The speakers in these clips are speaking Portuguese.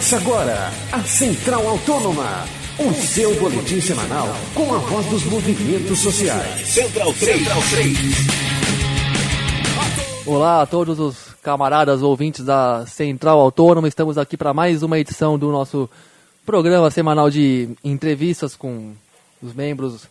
Começa agora a Central Autônoma, o seu boletim semanal com a voz dos movimentos sociais. Central 3. Central 3. Olá a todos os camaradas ouvintes da Central Autônoma. Estamos aqui para mais uma edição do nosso programa semanal de entrevistas com os membros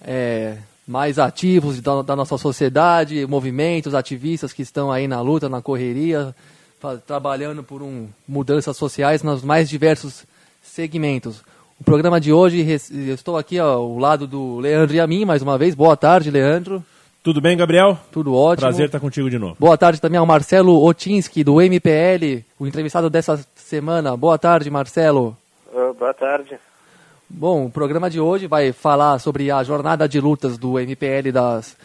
é, mais ativos da, da, nossa sociedade, movimentos, ativistas que estão aí na luta, na correria, trabalhando por um, mudanças sociais nos mais diversos segmentos. O programa de hoje, eu estou aqui ao lado do Leandro e a mim, mais uma vez. Boa tarde, Leandro. Tudo bem, Gabriel? Tudo ótimo. Prazer estar contigo de novo. Boa tarde também ao Marcelo Otinski, do MPL, o entrevistado dessa semana. Boa tarde, Marcelo. Uh, boa tarde. Bom, o programa de hoje vai falar sobre a jornada de lutas do MPL das,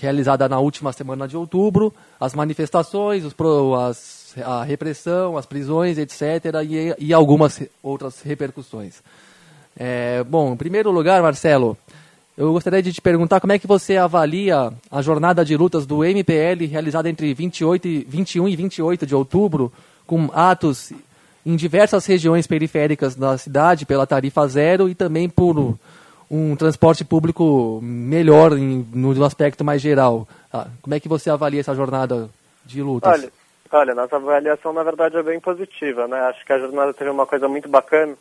realizada na última semana de outubro, as manifestações, os, as, a repressão, as prisões, etc., e, e algumas outras repercussões. É, bom, em primeiro lugar, Marcelo, eu gostaria de te perguntar como é que você avalia a jornada de lutas do MPL realizada entre 28 e, 21 e 28 de outubro, com atos em diversas regiões periféricas da cidade pela tarifa zero e também por um transporte público melhor em, no aspecto mais geral. Ah, como é que você avalia essa jornada de lutas? Olha, olha, nossa avaliação na verdade é bem positiva, né? Acho que a jornada teve uma coisa muito bacana,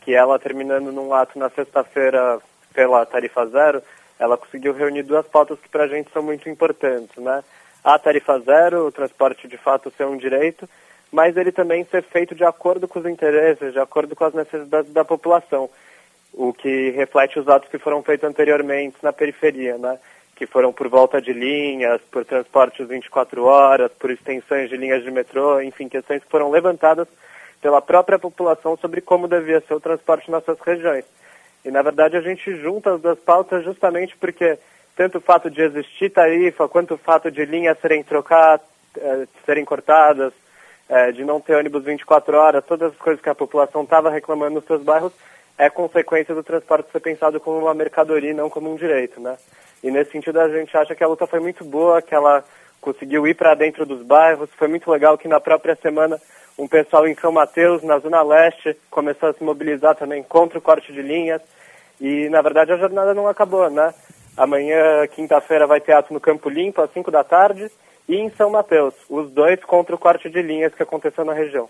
que ela terminando num ato na sexta-feira pela tarifa zero, ela conseguiu reunir duas pautas que para a gente são muito importantes, né? A tarifa zero, o transporte de fato ser um direito, mas ele também ser feito de acordo com os interesses, de acordo com as necessidades da população o que reflete os atos que foram feitos anteriormente na periferia, né? que foram por volta de linhas, por transportes 24 horas, por extensões de linhas de metrô, enfim, questões que foram levantadas pela própria população sobre como devia ser o transporte nessas regiões. E, na verdade, a gente junta as duas pautas justamente porque tanto o fato de existir tarifa, quanto o fato de linhas serem trocadas, eh, serem cortadas, eh, de não ter ônibus 24 horas, todas as coisas que a população estava reclamando nos seus bairros, é consequência do transporte ser pensado como uma mercadoria e não como um direito, né? E nesse sentido a gente acha que a luta foi muito boa, que ela conseguiu ir para dentro dos bairros. Foi muito legal que na própria semana um pessoal em São Mateus, na Zona Leste, começou a se mobilizar também contra o corte de linhas. E na verdade a jornada não acabou, né? Amanhã, quinta-feira, vai ter ato no Campo Limpo, às 5 da tarde, e em São Mateus, os dois contra o corte de linhas que aconteceu na região.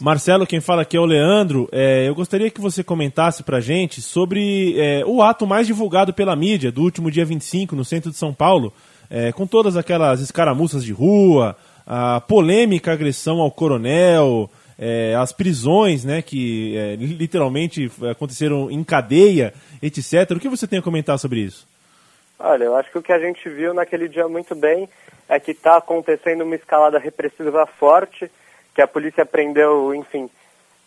Marcelo, quem fala aqui é o Leandro. É, eu gostaria que você comentasse pra gente sobre é, o ato mais divulgado pela mídia do último dia 25 no centro de São Paulo, é, com todas aquelas escaramuças de rua, a polêmica agressão ao coronel, é, as prisões né, que é, literalmente aconteceram em cadeia, etc. O que você tem a comentar sobre isso? Olha, eu acho que o que a gente viu naquele dia muito bem é que está acontecendo uma escalada repressiva forte que a polícia prendeu, enfim,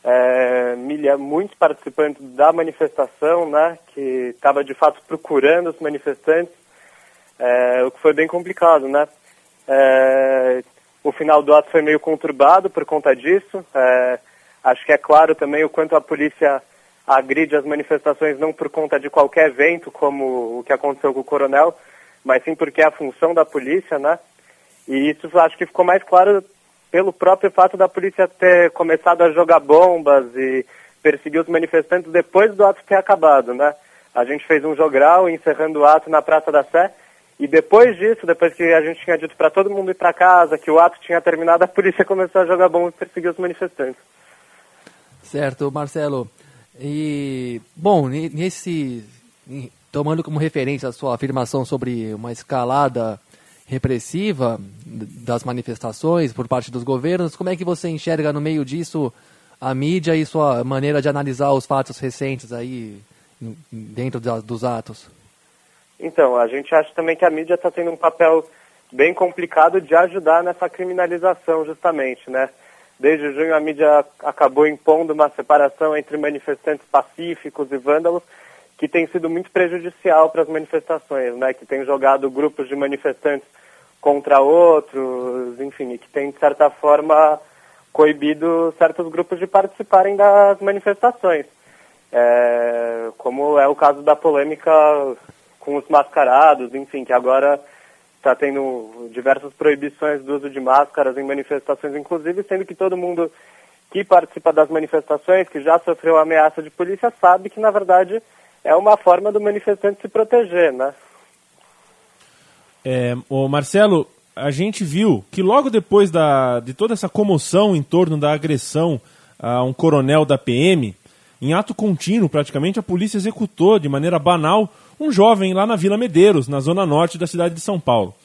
é, milha, muitos participantes da manifestação, né, que estava de fato procurando os manifestantes, é, o que foi bem complicado, né. É, o final do ato foi meio conturbado por conta disso. É, acho que é claro também o quanto a polícia agride as manifestações não por conta de qualquer evento, como o que aconteceu com o coronel, mas sim porque é a função da polícia, né? E isso acho que ficou mais claro pelo próprio fato da polícia ter começado a jogar bombas e perseguir os manifestantes depois do ato ter acabado, né? A gente fez um jogral encerrando o ato na Praça da Sé e depois disso, depois que a gente tinha dito para todo mundo ir para casa, que o ato tinha terminado, a polícia começou a jogar bombas e perseguir os manifestantes. Certo, Marcelo. E, bom, nesse, tomando como referência a sua afirmação sobre uma escalada repressiva das manifestações por parte dos governos. Como é que você enxerga no meio disso a mídia e sua maneira de analisar os fatos recentes aí dentro dos atos? Então, a gente acha também que a mídia está tendo um papel bem complicado de ajudar nessa criminalização, justamente, né? Desde junho a mídia acabou impondo uma separação entre manifestantes pacíficos e vândalos, que tem sido muito prejudicial para as manifestações, né? Que tem jogado grupos de manifestantes contra outros, enfim, que tem, de certa forma, coibido certos grupos de participarem das manifestações. É, como é o caso da polêmica com os mascarados, enfim, que agora está tendo diversas proibições do uso de máscaras em manifestações, inclusive, sendo que todo mundo que participa das manifestações, que já sofreu ameaça de polícia, sabe que, na verdade, é uma forma do manifestante se proteger, né? É, o Marcelo, a gente viu que logo depois da, de toda essa comoção em torno da agressão a um coronel da PM, em ato contínuo, praticamente, a polícia executou de maneira banal um jovem lá na Vila Medeiros, na zona norte da cidade de São Paulo.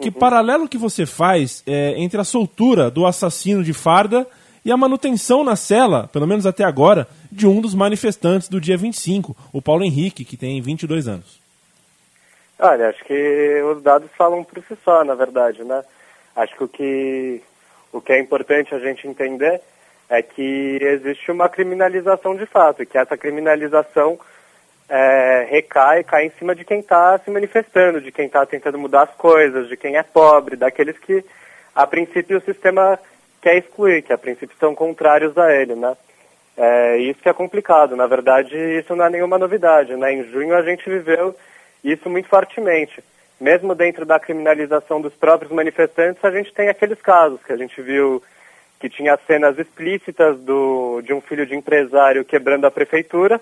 Que uhum. paralelo que você faz é, entre a soltura do assassino de farda e a manutenção na cela, pelo menos até agora, de um dos manifestantes do dia 25, o Paulo Henrique, que tem 22 anos? Olha, acho que os dados falam por si só, na verdade, né? Acho que o que, o que é importante a gente entender é que existe uma criminalização de fato, e que essa criminalização é, recai, cai em cima de quem está se manifestando, de quem está tentando mudar as coisas, de quem é pobre, daqueles que, a princípio, o sistema quer excluir, que a princípio são contrários a ele, né? É, isso que é complicado. Na verdade, isso não é nenhuma novidade, né? Em junho a gente viveu isso muito fortemente. Mesmo dentro da criminalização dos próprios manifestantes, a gente tem aqueles casos que a gente viu que tinha cenas explícitas do, de um filho de empresário quebrando a prefeitura,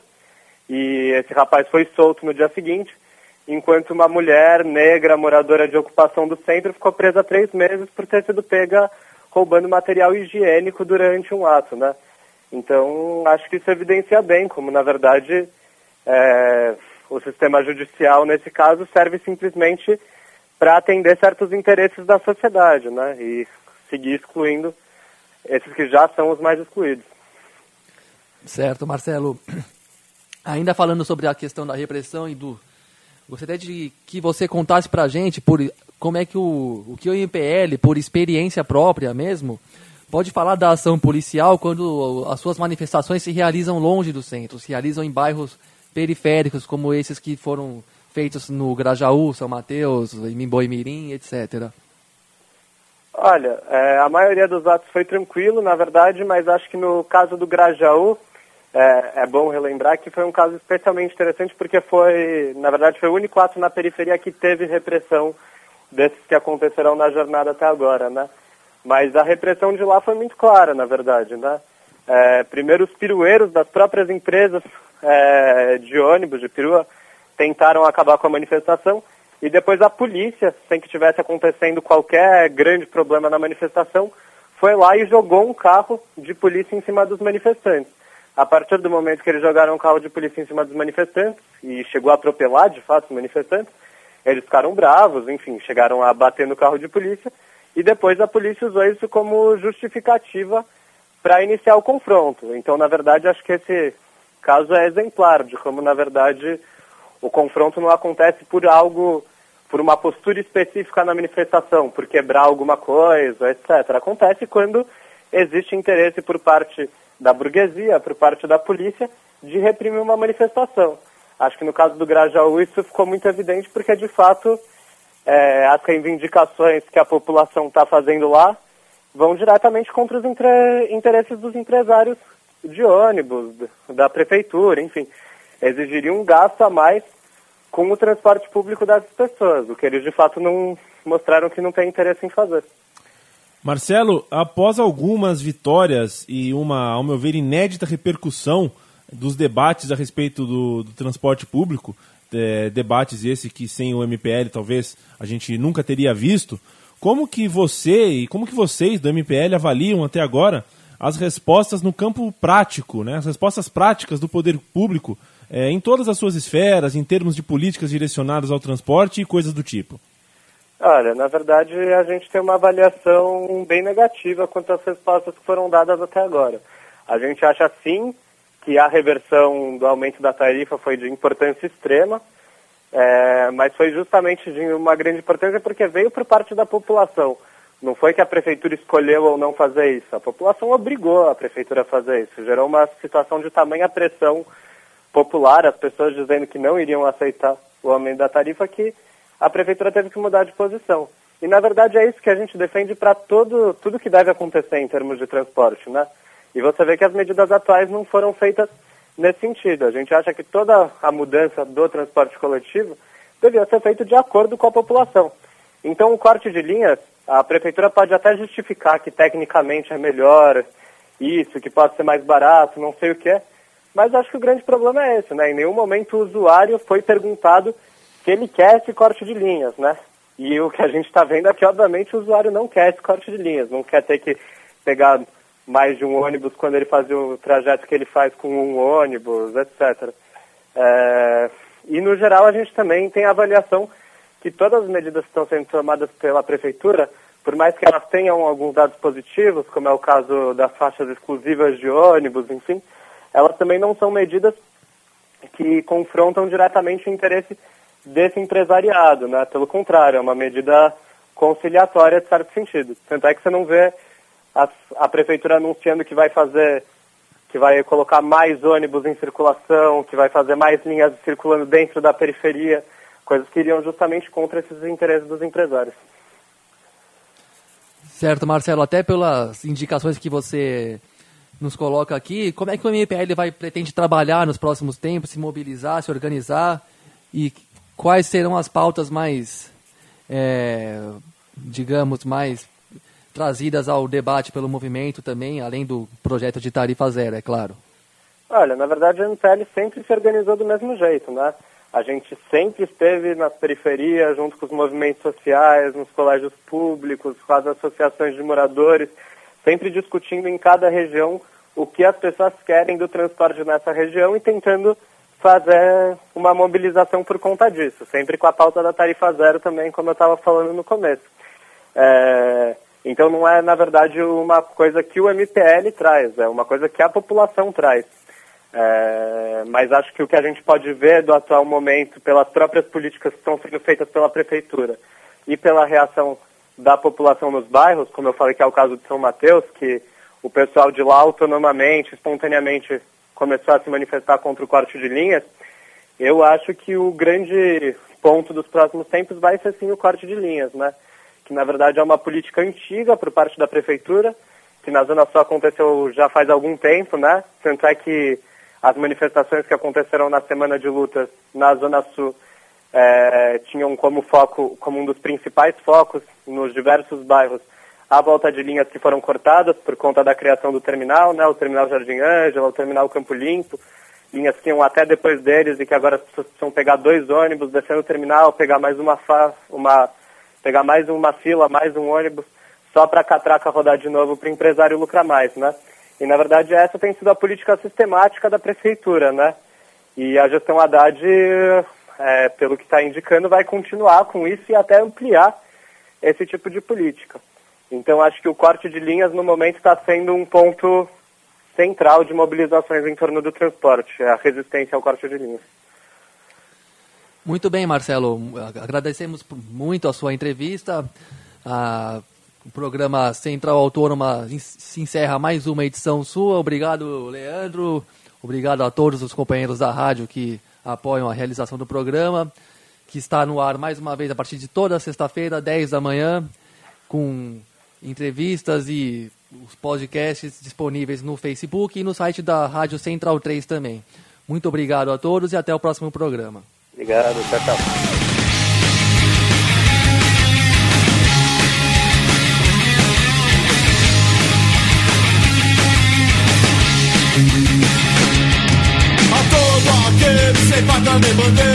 e esse rapaz foi solto no dia seguinte, enquanto uma mulher negra, moradora de ocupação do centro, ficou presa três meses por ter sido pega roubando material higiênico durante um ato, né? Então, acho que isso evidencia bem como, na verdade, é, o sistema judicial, nesse caso, serve simplesmente para atender certos interesses da sociedade, né? E seguir excluindo esses que já são os mais excluídos. Certo, Marcelo. Ainda falando sobre a questão da repressão e do Gostaria de que você contasse para a gente por como é que o, o que o MPL, por experiência própria mesmo, pode falar da ação policial quando as suas manifestações se realizam longe do centro, se realizam em bairros periféricos, como esses que foram feitos no Grajaú, São Mateus, em Boimirim, etc. Olha, é, a maioria dos atos foi tranquilo, na verdade, mas acho que no caso do Grajaú, é, é, bom relembrar que foi um caso especialmente interessante porque foi, na verdade, foi o único ato na periferia que teve repressão desses que aconteceram na jornada até agora, né? Mas a repressão de lá foi muito clara, na verdade, né? É, primeiro, os pirueiros das próprias empresas é, de ônibus, de perua, tentaram acabar com a manifestação e depois a polícia, sem que tivesse acontecendo qualquer grande problema na manifestação, foi lá e jogou um carro de polícia em cima dos manifestantes. A partir do momento que eles jogaram um carro de polícia em cima dos manifestantes e chegou a atropelar, de fato, os manifestantes, eles ficaram bravos, enfim, chegaram a bater no carro de polícia e depois a polícia usou isso como justificativa para iniciar o confronto. Então, na verdade, acho que esse caso é exemplar de como, na verdade, o confronto não acontece por algo, por uma postura específica na manifestação, por quebrar alguma coisa, etc. Acontece quando existe interesse por parte da burguesia, por parte da polícia, de reprimir uma manifestação. Acho que no caso do Grajaú isso ficou muito evidente porque, de fato, é, as reivindicações que a população está fazendo lá vão diretamente contra os interesses dos empresários de ônibus, da prefeitura, enfim. Exigiriam um gasto a mais com o transporte público das pessoas, o que eles de fato não mostraram que não têm interesse em fazer. Marcelo, após algumas vitórias e uma, ao meu ver, inédita repercussão dos debates a respeito do, do transporte público, é, debates esse que sem o MPL talvez a gente nunca teria visto, como que você e como que vocês do MPL avaliam até agora as respostas no campo prático, né, as respostas práticas do poder público é, em todas as suas esferas, em termos de políticas direcionadas ao transporte e coisas do tipo? Olha, na verdade a gente tem uma avaliação bem negativa quanto às respostas que foram dadas até agora. A gente acha sim que a reversão do aumento da tarifa foi de importância extrema, é, mas foi justamente de uma grande importância porque veio por parte da população. Não foi que a prefeitura escolheu ou não fazer isso. A população obrigou a prefeitura a fazer isso. Gerou uma situação de tamanha pressão popular, as pessoas dizendo que não iriam aceitar o aumento da tarifa, que a prefeitura teve que mudar de posição. E na verdade é isso que a gente defende para tudo que deve acontecer em termos de transporte, né? E você vê que as medidas atuais não foram feitas nesse sentido. A gente acha que toda a mudança do transporte coletivo devia ser feita de acordo com a população. Então, o corte de linhas, a prefeitura pode até justificar que tecnicamente é melhor isso, que pode ser mais barato, não sei o que é, mas acho que o grande problema é esse, né? Em nenhum momento o usuário foi perguntado se ele quer esse corte de linhas, né? E o que a gente está vendo é que, obviamente, o usuário não quer esse corte de linhas, não quer ter que pegar mais de um ônibus quando ele faz o trajeto que ele faz com um ônibus, etc. É, e, no geral, a gente também tem a avaliação que todas as medidas que estão sendo tomadas pela Prefeitura, por mais que elas tenham alguns dados positivos, como é o caso das faixas exclusivas de ônibus, enfim, elas também não são medidas que confrontam diretamente o interesse desse empresariado, né? Pelo contrário, é uma medida conciliatória de certo sentido. Tanto é que você não vê a, prefeitura anunciando que vai fazer, que vai colocar mais ônibus em circulação, que vai fazer mais linhas circulando dentro da periferia, coisas que iriam justamente contra esses interesses dos empresários. Certo, Marcelo, até pelas indicações que você nos coloca aqui, como é que o MPL vai pretende trabalhar nos próximos tempos, se mobilizar, se organizar e quais serão as pautas mais, é, digamos, mais trazidas ao debate pelo movimento também, além do projeto de tarifa zero, é claro? Olha, na verdade a MPL sempre se organizou do mesmo jeito, né? A gente sempre esteve nas periferias, junto com os movimentos sociais, nos colégios públicos, com as associações de moradores, sempre discutindo em cada região o que as pessoas querem do transporte nessa região e tentando fazer uma mobilização por conta disso, sempre com a pauta da tarifa zero também, como eu estava falando no começo. É, então não é, na verdade, uma coisa que o MPL traz, é uma coisa que a população traz. É, mas acho que o que a gente pode ver do atual momento, pelas próprias políticas que estão sendo feitas pela prefeitura e pela reação da população nos bairros, como eu falei que é o caso de São Mateus, que o pessoal de lá autonomamente, espontaneamente começou a se manifestar contra o corte de linhas, eu acho que o grande ponto dos próximos tempos vai ser sim o corte de linhas, né? Que na verdade é uma política antiga por parte da prefeitura, que na Zona Sul aconteceu já faz algum tempo, né? Tanto é que as manifestações que aconteceram na semana de lutas na Zona Sul é, tinham como foco, como um dos principais focos nos diversos bairros, a volta de linhas que foram cortadas por conta da criação do terminal, né, o terminal Jardim Ângela, o terminal Campo Limpo, linhas que iam até depois deles e que agora precisam pegar dois ônibus, descer no terminal, pegar mais uma, fa uma pegar mais uma fila, mais um ônibus, só para a catraca rodar de novo para o empresário lucrar mais, né? E na verdade essa tem sido a política sistemática da prefeitura, né? E a gestão Haddad, é, pelo que está indicando, vai continuar com isso e até ampliar esse tipo de política. Então acho que o corte de linhas no momento está sendo um ponto central de mobilizações em torno do transporte, a resistência ao corte de linhas. Muito bem, Marcelo. Agradecemos muito a sua entrevista. O programa Central Autônoma se encerra mais uma edição sua. Obrigado, Leandro. Obrigado a todos os companheiros da rádio que apoiam a realização do programa, que está no ar mais uma vez a partir de toda sexta-feira, 10 da manhã, com entrevistas e os podcasts disponíveis no Facebook e no site da Rádio Central 3 também. Muito obrigado a todos e até o próximo programa. Obrigado, tchau, tchau. Sem faca nem bandeira,